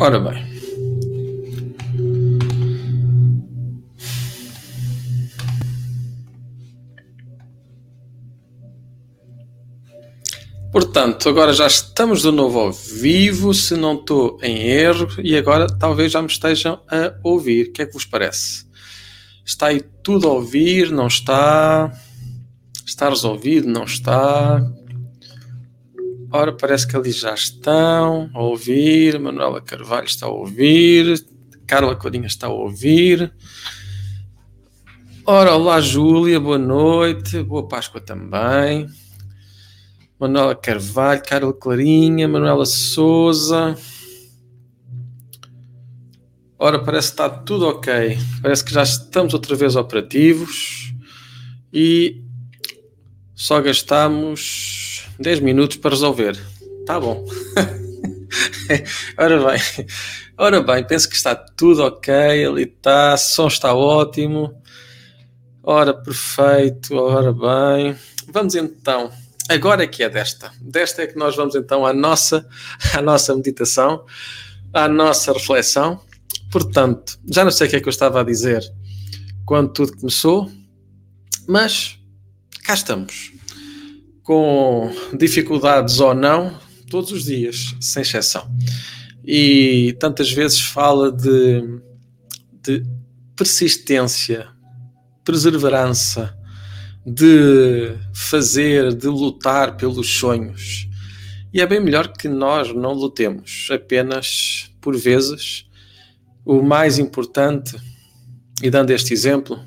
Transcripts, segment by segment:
Ora bem. Portanto, agora já estamos de novo ao vivo, se não estou em erro, e agora talvez já me estejam a ouvir. O que é que vos parece? Está aí tudo a ouvir? Não está? Está resolvido? Não está? Ora, parece que ali já estão a ouvir. Manuela Carvalho está a ouvir. Carla Corinha está a ouvir. Ora, olá Júlia, boa noite. Boa Páscoa também. Manuela Carvalho, Carla Clarinha, Manuela Souza. Ora, parece que está tudo ok. Parece que já estamos outra vez operativos e só gastamos 10 minutos para resolver. Tá bom. ora bem, ora bem, penso que está tudo ok. Ali está, som está ótimo. Ora, perfeito. Ora bem, vamos então Agora é que é desta. Desta é que nós vamos então à nossa, à nossa meditação, à nossa reflexão. Portanto, já não sei o que é que eu estava a dizer quando tudo começou, mas cá estamos. Com dificuldades ou não, todos os dias, sem exceção. E tantas vezes fala de, de persistência, perseverança, de fazer, de lutar pelos sonhos. E é bem melhor que nós não lutemos, apenas por vezes. O mais importante, e dando este exemplo,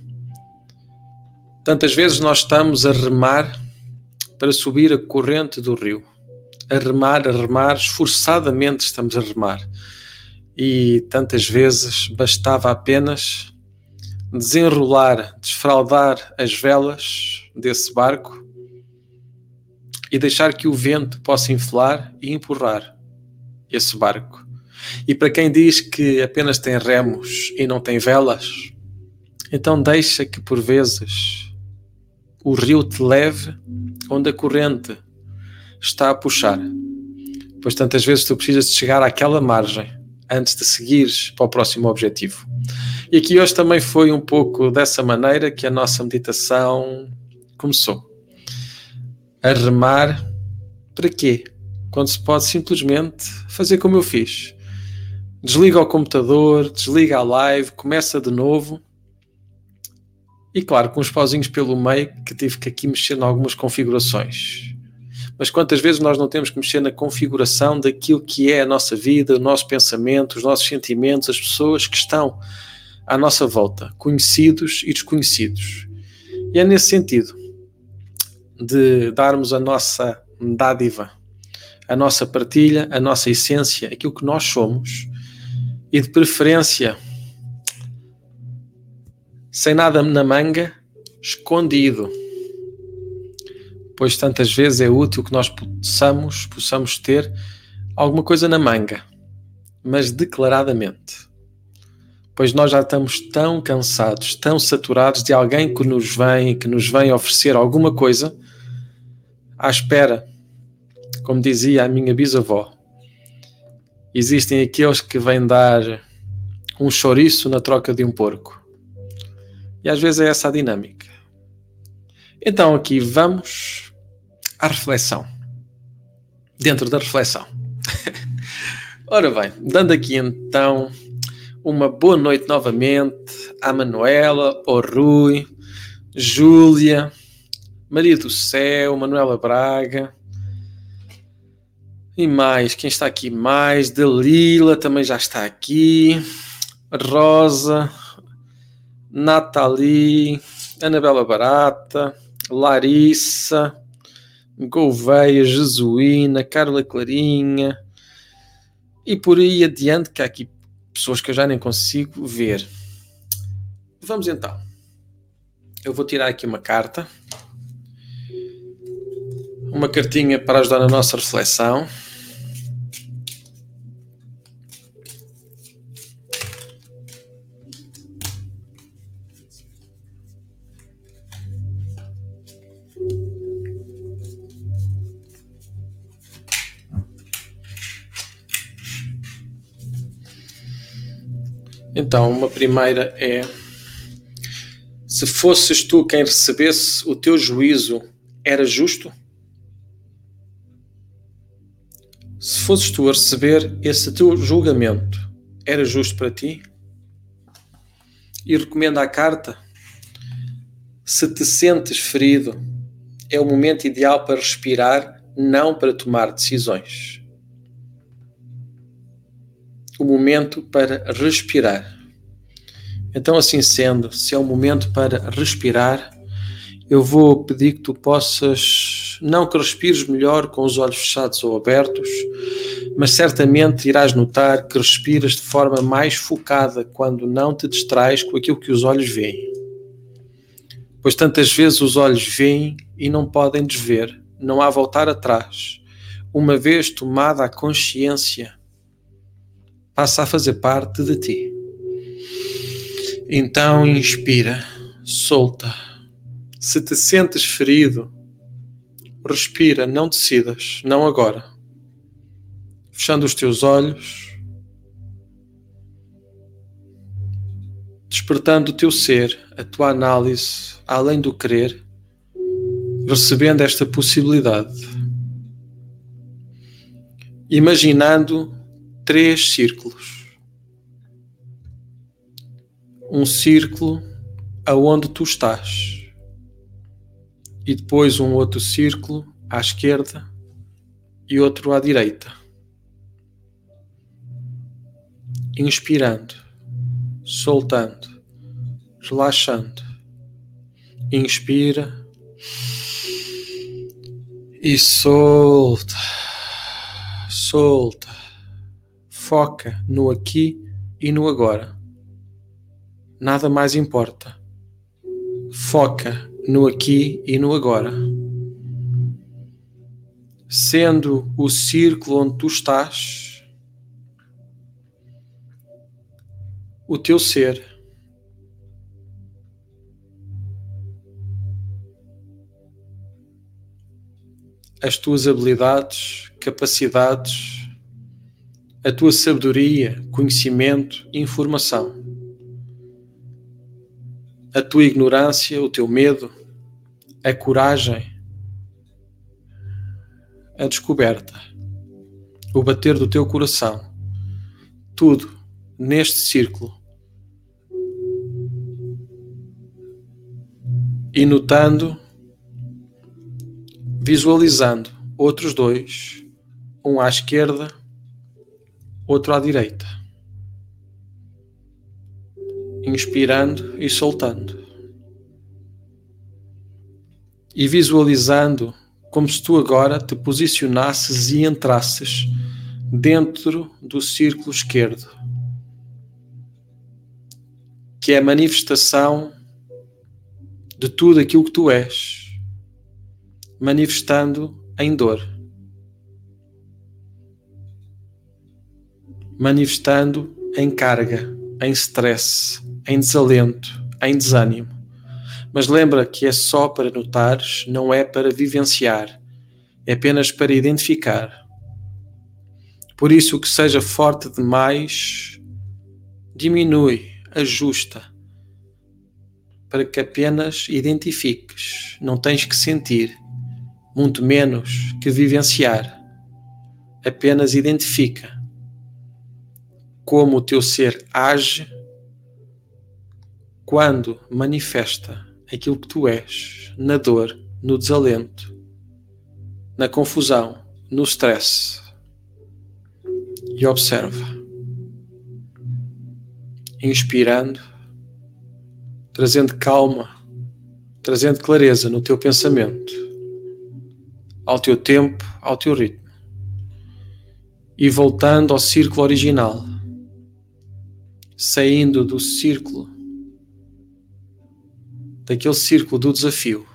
tantas vezes nós estamos a remar para subir a corrente do rio. A remar, a remar, esforçadamente estamos a remar. E tantas vezes bastava apenas desenrolar, desfraldar as velas desse barco e deixar que o vento possa inflar e empurrar esse barco. E para quem diz que apenas tem remos e não tem velas, então deixa que por vezes o rio te leve onde a corrente está a puxar. Pois tantas vezes tu precisas de chegar àquela margem antes de seguires para o próximo objetivo. E aqui hoje também foi um pouco dessa maneira que a nossa meditação começou. A remar para quê? Quando se pode simplesmente fazer como eu fiz. Desliga o computador, desliga a live, começa de novo. E claro, com os pauzinhos pelo meio que tive que aqui mexer em algumas configurações. Mas quantas vezes nós não temos que mexer na configuração daquilo que é a nossa vida, o nosso pensamento, os nossos sentimentos, as pessoas que estão à nossa volta, conhecidos e desconhecidos. E é nesse sentido de darmos a nossa dádiva, a nossa partilha, a nossa essência, aquilo que nós somos, e de preferência sem nada na manga, escondido. Pois tantas vezes é útil que nós possamos, possamos ter alguma coisa na manga, mas declaradamente pois nós já estamos tão cansados, tão saturados de alguém que nos vem, que nos vem oferecer alguma coisa à espera. Como dizia a minha bisavó, existem aqueles que vêm dar um chouriço na troca de um porco. E às vezes é essa a dinâmica. Então aqui vamos à reflexão. Dentro da reflexão. Ora bem, dando aqui então uma boa noite novamente à Manuela, ao Rui, Júlia, Maria do Céu, Manuela Braga e mais. Quem está aqui mais? Dalila também já está aqui. Rosa, Nathalie, Anabela Barata, Larissa, Gouveia, Jesuína, Carla Clarinha e por aí adiante, que há aqui pessoas que eu já nem consigo ver. Vamos então. Eu vou tirar aqui uma carta. Uma cartinha para ajudar na nossa reflexão. Então, uma primeira é: se fosses tu quem recebesse o teu juízo, era justo? Se fosses tu a receber esse teu julgamento, era justo para ti? E recomenda a carta: se te sentes ferido, é o momento ideal para respirar, não para tomar decisões. O momento para respirar. Então, assim sendo, se é o momento para respirar, eu vou pedir que tu possas, não que respires melhor com os olhos fechados ou abertos, mas certamente irás notar que respiras de forma mais focada quando não te distrais com aquilo que os olhos veem. Pois tantas vezes os olhos veem e não podem desver, não há voltar atrás. Uma vez tomada a consciência, passa a fazer parte de ti. Então inspira, solta. Se te sentes ferido, respira, não decidas, não agora. Fechando os teus olhos, despertando o teu ser, a tua análise, além do querer, recebendo esta possibilidade. Imaginando três círculos um círculo aonde tu estás e depois um outro círculo à esquerda e outro à direita. Inspirando, soltando, relaxando. Inspira e solta, solta. Foca no aqui e no agora nada mais importa. Foca no aqui e no agora. Sendo o círculo onde tu estás, o teu ser. As tuas habilidades, capacidades, a tua sabedoria, conhecimento, informação a tua ignorância, o teu medo, a coragem, a descoberta, o bater do teu coração, tudo neste círculo. E notando, visualizando outros dois, um à esquerda, outro à direita inspirando e soltando. E visualizando como se tu agora te posicionasses e entrasses dentro do círculo esquerdo, que é a manifestação de tudo aquilo que tu és, manifestando em dor, manifestando em carga, em stress, em desalento, em desânimo. Mas lembra que é só para notares, não é para vivenciar, é apenas para identificar. Por isso, o que seja forte demais, diminui, ajusta, para que apenas identifiques, não tens que sentir, muito menos que vivenciar. Apenas identifica como o teu ser age quando manifesta aquilo que tu és, na dor, no desalento, na confusão, no stress, e observa, inspirando, trazendo calma, trazendo clareza no teu pensamento, ao teu tempo, ao teu ritmo, e voltando ao círculo original, saindo do círculo daquele círculo do desafio,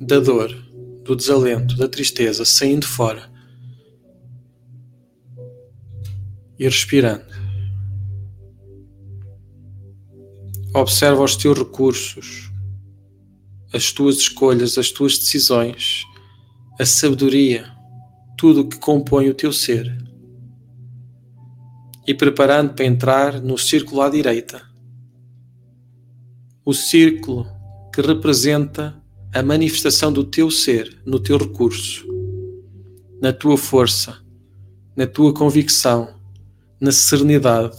da dor, do desalento, da tristeza, saindo fora e respirando. Observa os teus recursos, as tuas escolhas, as tuas decisões, a sabedoria, tudo o que compõe o teu ser. E preparando para entrar no círculo à direita. O círculo que representa a manifestação do teu ser no teu recurso, na tua força, na tua convicção, na serenidade,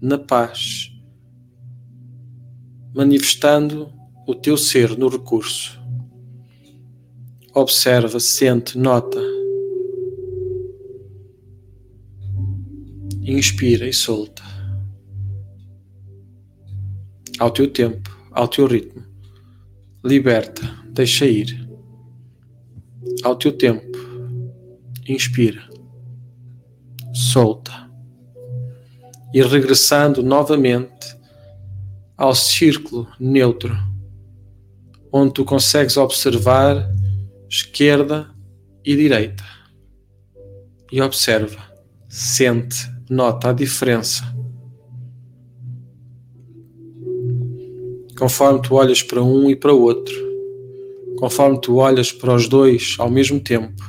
na paz, manifestando o teu ser no recurso. Observa, sente, nota. Inspira e solta. Ao teu tempo, ao teu ritmo. Liberta, deixa ir. Ao teu tempo. Inspira. Solta. E regressando novamente ao círculo neutro, onde tu consegues observar esquerda e direita. E observa, sente nota a diferença. Conforme tu olhas para um e para o outro, conforme tu olhas para os dois ao mesmo tempo,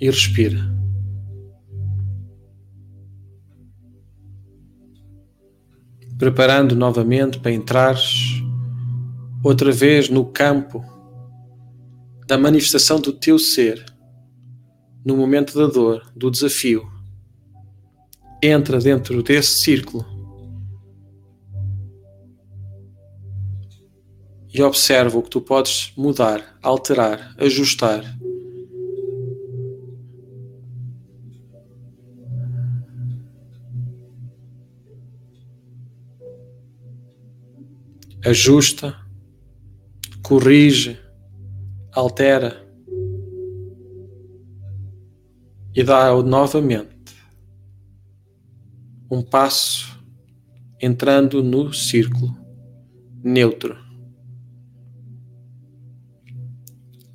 e respira. Preparando novamente para entrares outra vez no campo da manifestação do teu ser no momento da dor, do desafio. Entra dentro desse círculo e observa o que tu podes mudar, alterar, ajustar. Ajusta, corrige, altera. E dá novamente um passo entrando no círculo neutro.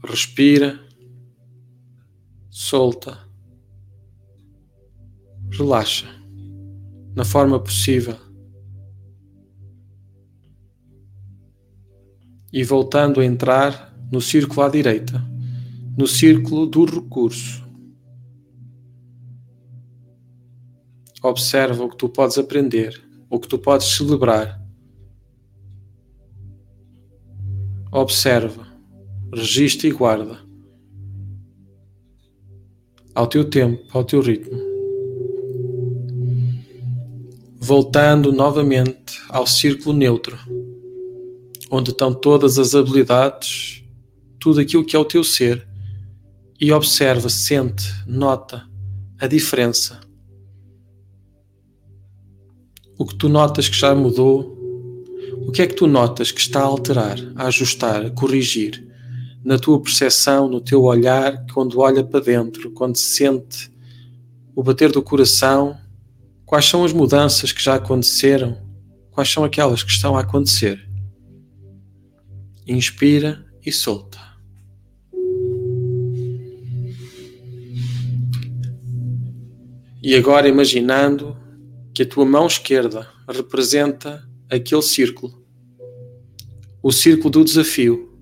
Respira, solta, relaxa na forma possível. E voltando a entrar no círculo à direita, no círculo do recurso. Observa o que tu podes aprender, o que tu podes celebrar. Observa, registra e guarda. Ao teu tempo, ao teu ritmo. Voltando novamente ao círculo neutro, onde estão todas as habilidades, tudo aquilo que é o teu ser, e observa, sente, nota a diferença o que tu notas que já mudou, o que é que tu notas que está a alterar, a ajustar, a corrigir na tua percepção, no teu olhar, quando olha para dentro, quando sente o bater do coração, quais são as mudanças que já aconteceram, quais são aquelas que estão a acontecer. Inspira e solta. E agora imaginando que a tua mão esquerda representa aquele círculo, o círculo do desafio,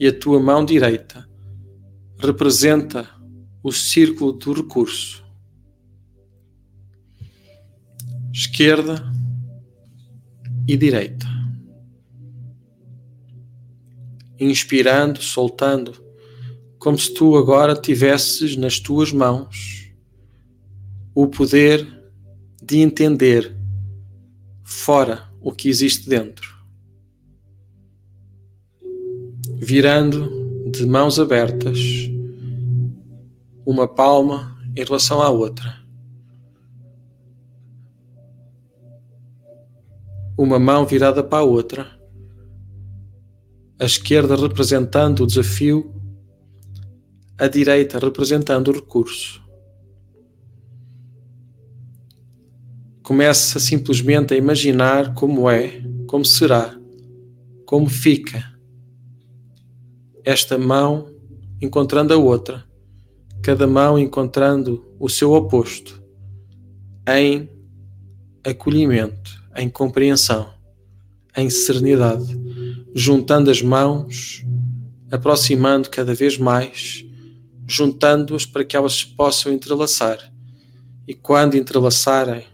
e a tua mão direita representa o círculo do recurso. Esquerda e direita. Inspirando, soltando, como se tu agora tivesses nas tuas mãos o poder de entender fora o que existe dentro. Virando de mãos abertas uma palma em relação à outra. Uma mão virada para a outra. A esquerda representando o desafio, a direita representando o recurso. Começa simplesmente a imaginar como é, como será, como fica esta mão encontrando a outra, cada mão encontrando o seu oposto, em acolhimento, em compreensão, em serenidade, juntando as mãos, aproximando cada vez mais juntando-as para que elas se possam entrelaçar. E quando entrelaçarem,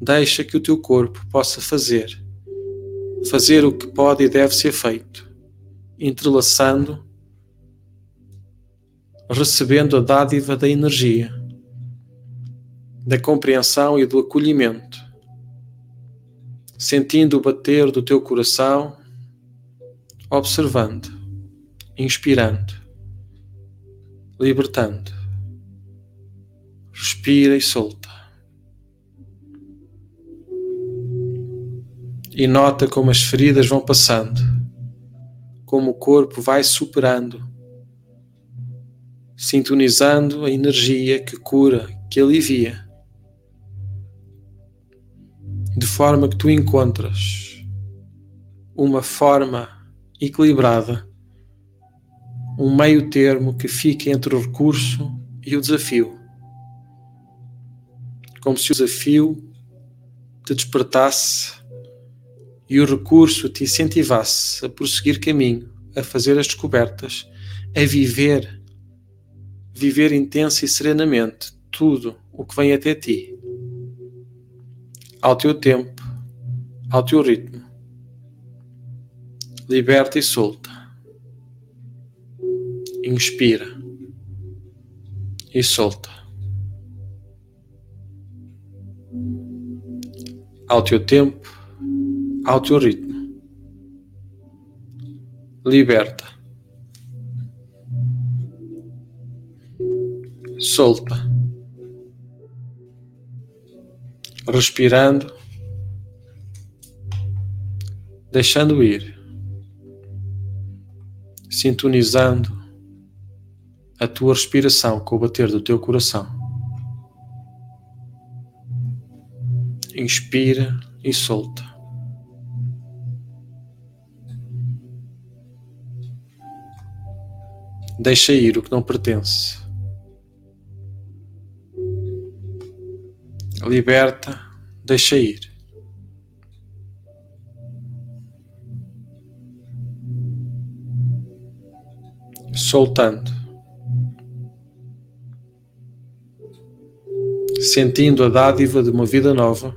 deixa que o teu corpo possa fazer, fazer o que pode e deve ser feito, entrelaçando, recebendo a dádiva da energia, da compreensão e do acolhimento, sentindo o bater do teu coração, observando, inspirando, libertando. Respira e solta. E nota como as feridas vão passando, como o corpo vai superando, sintonizando a energia que cura, que alivia de forma que tu encontras uma forma equilibrada, um meio termo que fique entre o recurso e o desafio. Como se o desafio te despertasse e o recurso te incentivasse a prosseguir caminho, a fazer as descobertas, a viver, viver intensa e serenamente tudo o que vem até ti ao teu tempo, ao teu ritmo. Liberta e solta. Inspira e solta. Ao teu tempo, ao teu ritmo. Liberta. Solta. respirando, deixando ir, sintonizando a tua respiração com o bater do teu coração. Inspira e solta. Deixa ir o que não pertence. liberta, deixa ir. Soltando, sentindo a dádiva de uma vida nova,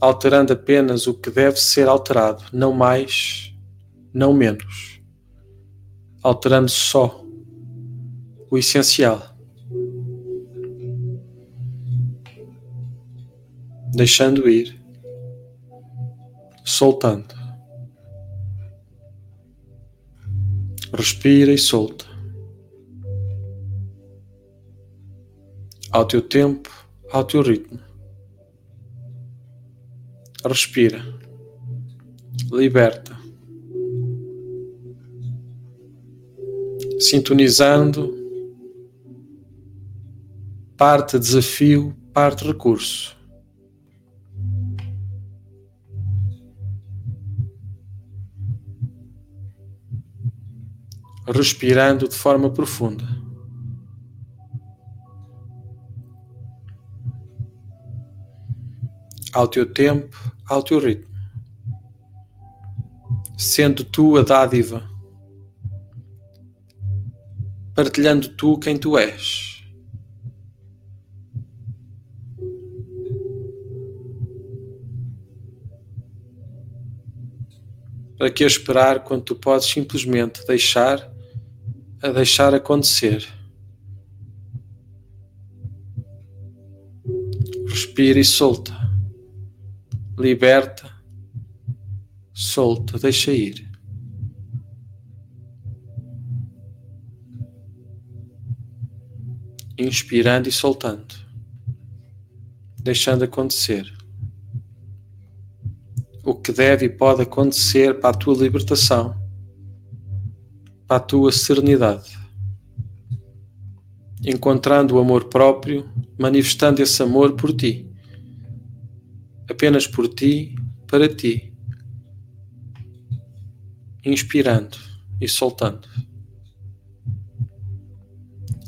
alterando apenas o que deve ser alterado, não mais, não menos, alterando só o essencial. deixando ir, soltando. Respira e solta. Ao teu tempo, ao teu ritmo. Respira. Liberta. Sintonizando. Parte desafio, parte recurso. respirando de forma profunda. Ao teu tempo, ao teu ritmo. Sendo tu a dádiva, partilhando tu quem tu és. Para que esperar quando tu podes simplesmente deixar a deixar acontecer. Respira e solta. Liberta, solta, deixa ir. Inspirando e soltando, deixando acontecer o que deve e pode acontecer para a tua libertação à tua serenidade, encontrando o amor próprio, manifestando esse amor por ti, apenas por ti, para ti, inspirando e soltando,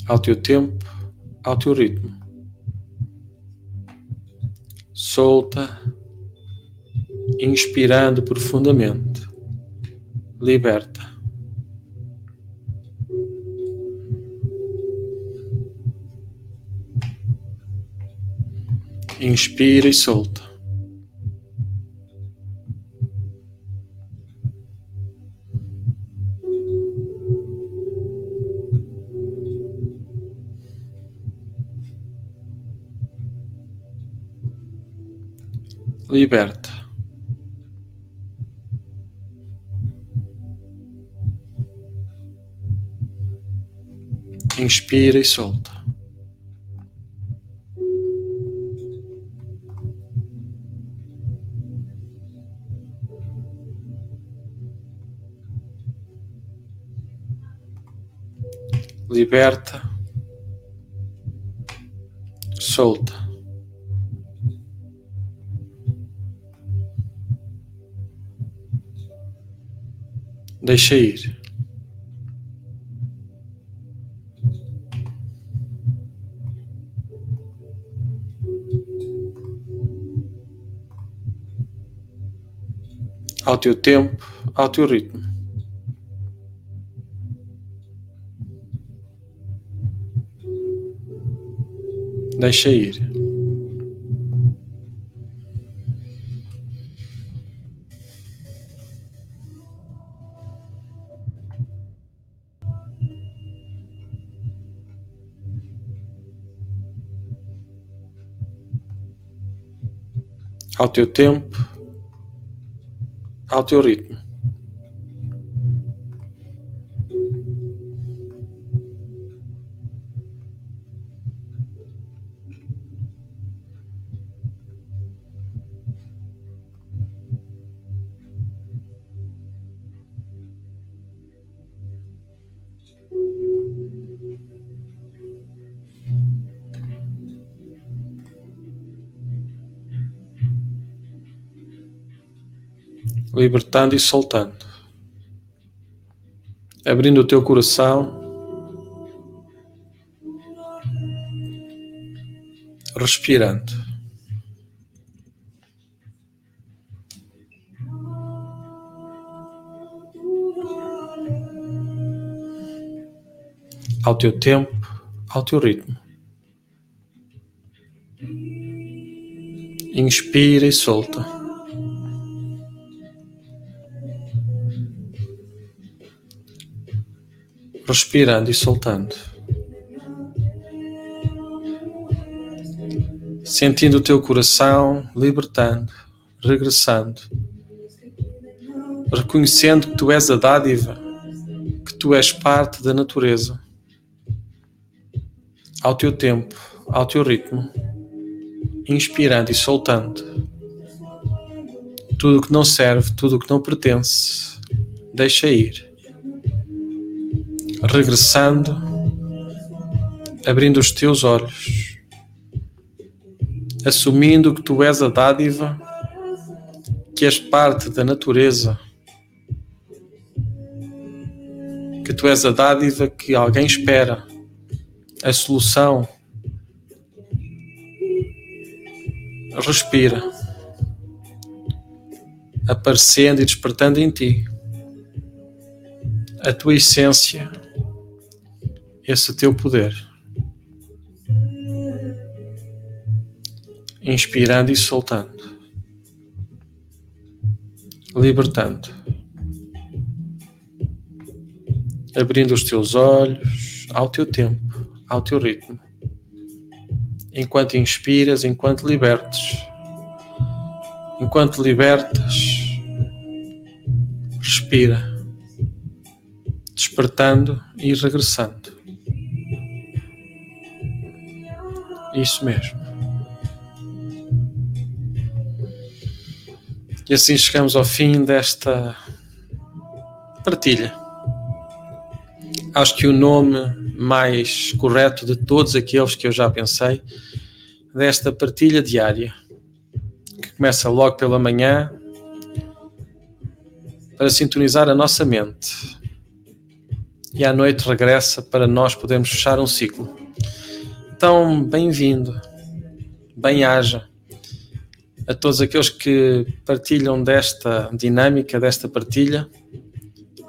ao teu tempo, ao teu ritmo. Solta, inspirando profundamente. Liberta. Inspira e solta. Liberta. Inspira e solta. Liberta, solta. Deixa ir. ao teu tempo, ao teu ritmo. Deixa ir. Ao teu tempo, ao teu ritmo. Libertando e soltando, abrindo o teu coração, respirando. Ao teu tempo, ao teu ritmo. Inspira e solta. Respirando e soltando. Sentindo o teu coração libertando, regressando, reconhecendo que tu és a dádiva, que tu és parte da natureza, ao teu tempo, ao teu ritmo, inspirando e soltando. Tudo que não serve, tudo que não pertence, deixa ir regressando, abrindo os teus olhos, assumindo que tu és a dádiva, que és parte da natureza, que tu és a dádiva que alguém espera, a solução. Respira, aparecendo e despertando em ti a tua essência esse teu poder. Inspirando e soltando. Libertando. Abrindo os teus olhos ao teu tempo, ao teu ritmo. Enquanto inspiras, enquanto libertes. Enquanto libertas, respira, despertando e regressando. Isso mesmo. E assim chegamos ao fim desta partilha. Acho que o nome mais correto de todos aqueles que eu já pensei desta partilha diária, que começa logo pela manhã, para sintonizar a nossa mente, e à noite regressa para nós podermos fechar um ciclo. Então, bem-vindo, bem-haja a todos aqueles que partilham desta dinâmica, desta partilha,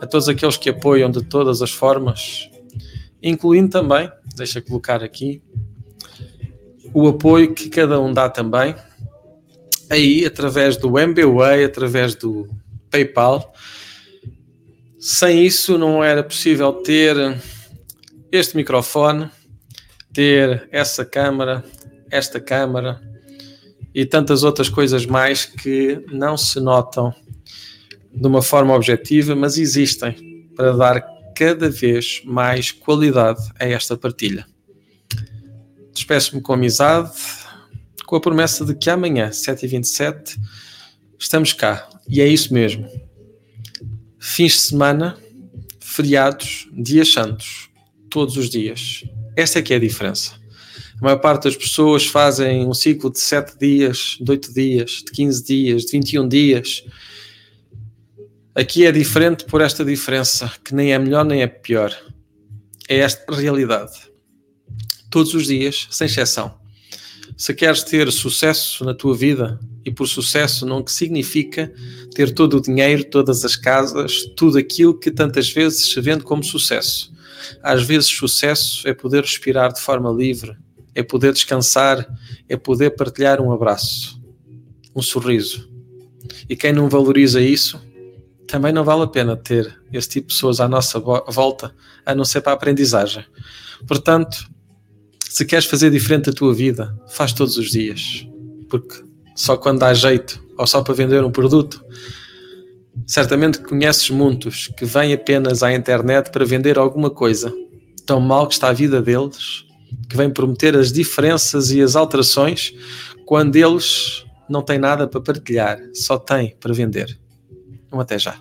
a todos aqueles que apoiam de todas as formas, incluindo também, deixa colocar aqui, o apoio que cada um dá também, aí através do MBWay, através do PayPal. Sem isso não era possível ter este microfone, ter essa câmara, esta câmara e tantas outras coisas mais que não se notam de uma forma objetiva, mas existem para dar cada vez mais qualidade a esta partilha. Despeço-me com amizade, com a promessa de que amanhã, 7h27, estamos cá. E é isso mesmo. Fins de semana, feriados, dias santos, todos os dias. Esta é que é a diferença. A maior parte das pessoas fazem um ciclo de 7 dias, de 8 dias, de 15 dias, de 21 dias. Aqui é diferente por esta diferença, que nem é melhor nem é pior. É esta realidade todos os dias, sem exceção. Se queres ter sucesso na tua vida, e por sucesso não que significa ter todo o dinheiro, todas as casas, tudo aquilo que tantas vezes se vende como sucesso. Às vezes, sucesso é poder respirar de forma livre, é poder descansar, é poder partilhar um abraço, um sorriso. E quem não valoriza isso, também não vale a pena ter esse tipo de pessoas à nossa volta, a não ser para a aprendizagem. Portanto, se queres fazer diferente a tua vida, faz todos os dias. Porque só quando dá jeito ou só para vender um produto, certamente conheces muitos que vêm apenas à internet para vender alguma coisa. Tão mal que está a vida deles, que vêm prometer as diferenças e as alterações quando eles não têm nada para partilhar, só têm para vender. Um até já.